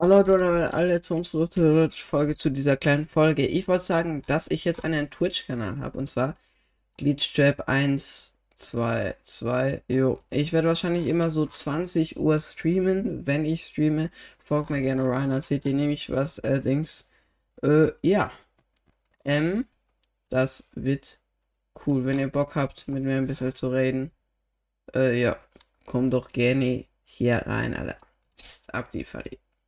Hallo Leute und alle zu unserer Folge zu dieser kleinen Folge. Ich wollte sagen, dass ich jetzt einen Twitch-Kanal habe und zwar Glitchtrap 122. Jo, ich werde wahrscheinlich immer so 20 Uhr streamen, wenn ich streame. Folgt mir gerne rein, dann seht ihr nämlich was äh, allerdings. Äh, ja. Ähm, das wird cool, wenn ihr Bock habt, mit mir ein bisschen zu reden. Äh, ja, kommt doch gerne hier rein, Alter. Psst, ab die Falle.